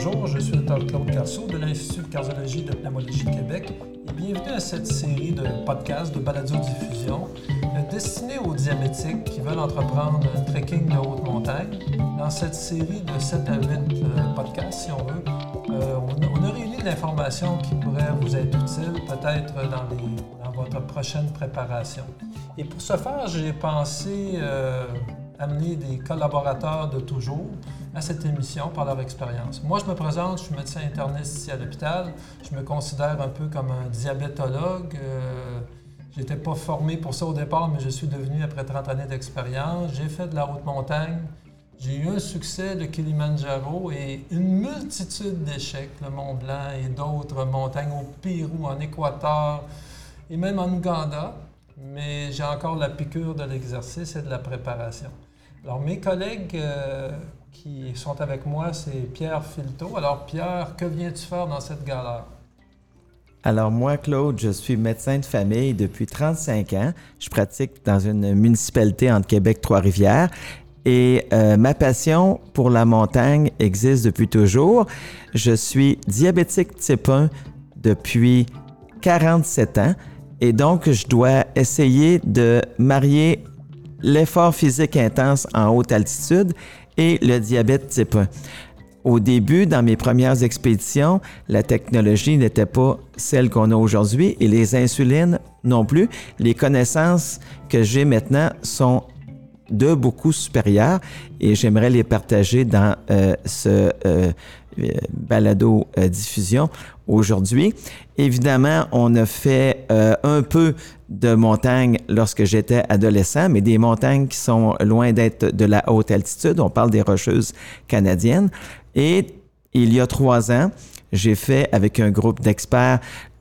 Bonjour, je suis le Dr Claude Carceau de l'Institut de cardiologie de pneumologie de Québec et bienvenue à cette série de podcasts de balado-diffusion euh, destinés aux diabétiques qui veulent entreprendre un trekking de haute montagne. Dans cette série de 7 à 8 euh, podcasts, si on veut, euh, on, a réuni de l'information qui pourrait vous être utile peut-être dans, dans, votre prochaine préparation. Et pour ce faire, j'ai pensé amener des collaborateurs de toujours à cette émission par leur expérience. Moi, je me présente, je suis médecin interniste ici à l'hôpital. Je me considère un peu comme un diabétologue. Euh, je n'étais pas formé pour ça au départ, mais je suis devenu après 30 années d'expérience. J'ai fait de la haute montagne. J'ai eu un succès de Kilimanjaro et une multitude d'échecs, le Mont Blanc et d'autres montagnes au Pérou, en Équateur et même en Ouganda. Mais j'ai encore la piqûre de l'exercice et de la préparation. Alors, mes collègues euh, qui sont avec moi, c'est Pierre Filto. Alors, Pierre, que viens-tu faire dans cette galère? Alors, moi, Claude, je suis médecin de famille depuis 35 ans. Je pratique dans une municipalité entre Québec Trois-Rivières. Et euh, ma passion pour la montagne existe depuis toujours. Je suis diabétique type 1 depuis 47 ans. Et donc, je dois essayer de marier l'effort physique intense en haute altitude et le diabète type 1. Au début, dans mes premières expéditions, la technologie n'était pas celle qu'on a aujourd'hui et les insulines non plus. Les connaissances que j'ai maintenant sont de beaucoup supérieures et j'aimerais les partager dans euh, ce euh, euh, balado diffusion aujourd'hui. Évidemment, on a fait un peu de montagnes lorsque j'étais adolescent, mais des montagnes qui sont loin d'être de la haute altitude. On parle des rocheuses canadiennes. Et il y a trois ans, j'ai fait avec un groupe d'experts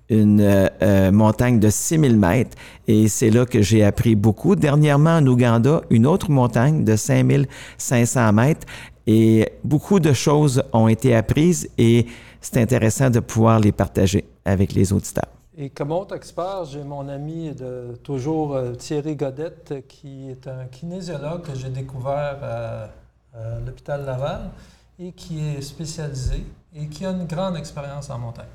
une euh, euh, montagne de 6000 mètres et c'est là que j'ai appris beaucoup. Dernièrement, en Ouganda, une autre montagne de 5500 mètres et beaucoup de choses ont été apprises et c'est intéressant de pouvoir les partager avec les auditeurs. Et comme autre expert, j'ai mon ami de toujours euh, Thierry Godette, qui est un kinésiologue que j'ai découvert à, l'hôpital Laval et qui est spécialisé et qui a une grande expérience en montagne.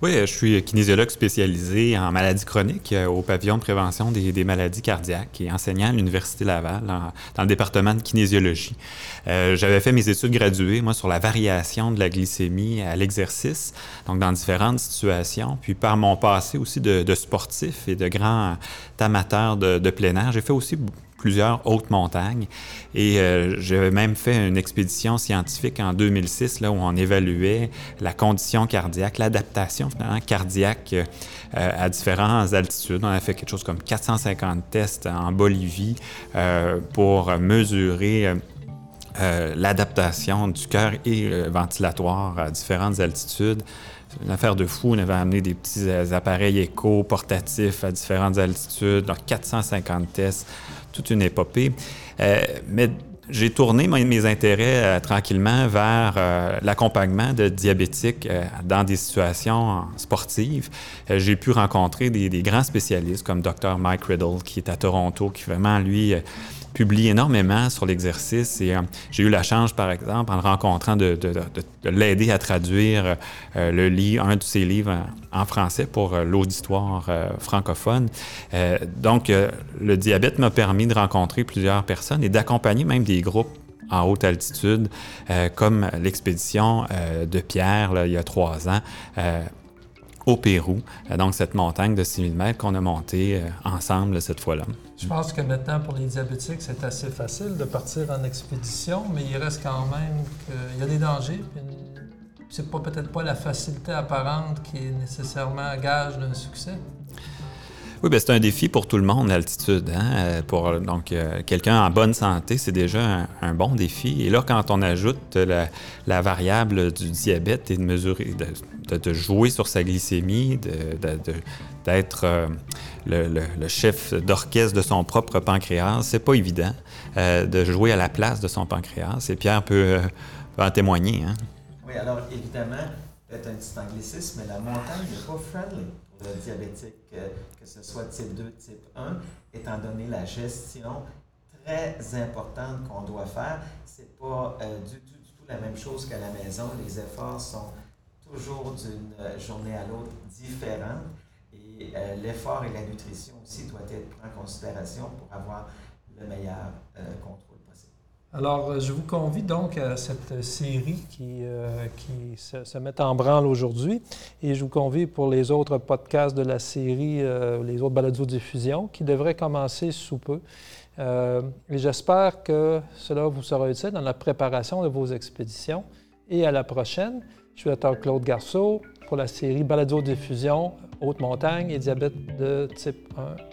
Oui, je suis kinésiologue spécialisé en maladies chroniques euh, au pavillon de prévention des, maladies cardiaques et enseignant à l'Université Laval dans le département de kinésiologie. Euh, j'avais fait mes études graduées, moi, sur la variation de la glycémie à l'exercice, donc dans différentes situations. Puis par mon passé aussi de, sportif et de grand amateur de, de plein air, j'ai fait aussi plusieurs hautes montagnes. Et euh, j'avais même fait une expédition scientifique en 2006, là, où on évaluait la condition cardiaque, l'adaptation finalement cardiaque euh, à différentes altitudes. On a fait quelque chose comme 450 tests en Bolivie euh, pour mesurer l'adaptation du cœur et ventilatoire à différentes altitudes. C'est une affaire de fou. On avait amené des petits appareils éco portatifs à différentes altitudes, donc 450 tests toute une épopée. Euh, mais j'ai tourné mes, intérêts euh, tranquillement vers euh, l'accompagnement de diabétiques dans des situations sportives. j'ai pu rencontrer des, des, grands spécialistes comme Dr. Mike Riddle, qui est à Toronto, qui vraiment, lui, publie énormément sur l'exercice et euh, j'ai eu la chance, par exemple, en le rencontrant, de, l'aider à traduire euh, le livre, un de ses livres en, français pour euh, l'auditoire francophone. donc, le diabète m'a permis de rencontrer plusieurs personnes et d'accompagner même des groupes en haute altitude, comme l'expédition de Pierre il y a trois ans au Pérou, donc cette montagne de 6000 mètres qu'on a montée ensemble cette fois-là. Je pense que maintenant, pour les diabétiques, c'est assez facile de partir en expédition, mais il reste quand même qu'il y a des dangers. C'est peut-être pas la facilité apparente qui est nécessairement gage d'un succès. Oui, bien, c'est un défi pour tout le monde, l'altitude. Hein? Pour donc euh, quelqu'un en bonne santé, c'est déjà un, bon défi. Et là, quand on ajoute la, variable du diabète et de mesurer, de, jouer sur sa glycémie, d'être euh, le, chef d'orchestre de son propre pancréas, c'est pas évident euh, de jouer à la place de son pancréas. Et Pierre peut, en témoigner. Hein? Oui, alors évidemment, peut-être un petit anglicisme, mais la montagne n'est pas friendly pour le diabétique, euh, que ce soit type 2, type 1, étant donné la gestion très importante qu'on doit faire. C'est pas du, tout la même chose qu'à la maison. Les efforts sont toujours d'une journée à l'autre différents. Et l'effort et la nutrition aussi doivent être pris en considération pour avoir le meilleur possible. Alors, je vous convie donc à cette série qui, qui se, met en branle aujourd'hui et je vous convie pour les autres podcasts de la série, les autres balados-diffusion qui devraient commencer sous peu. Euh, et j'espère que cela vous sera utile dans la préparation de vos expéditions. Et à la prochaine. Je suis Dr Claude Garceau pour la série Balado-diffusion, haute montagne et diabète de type 1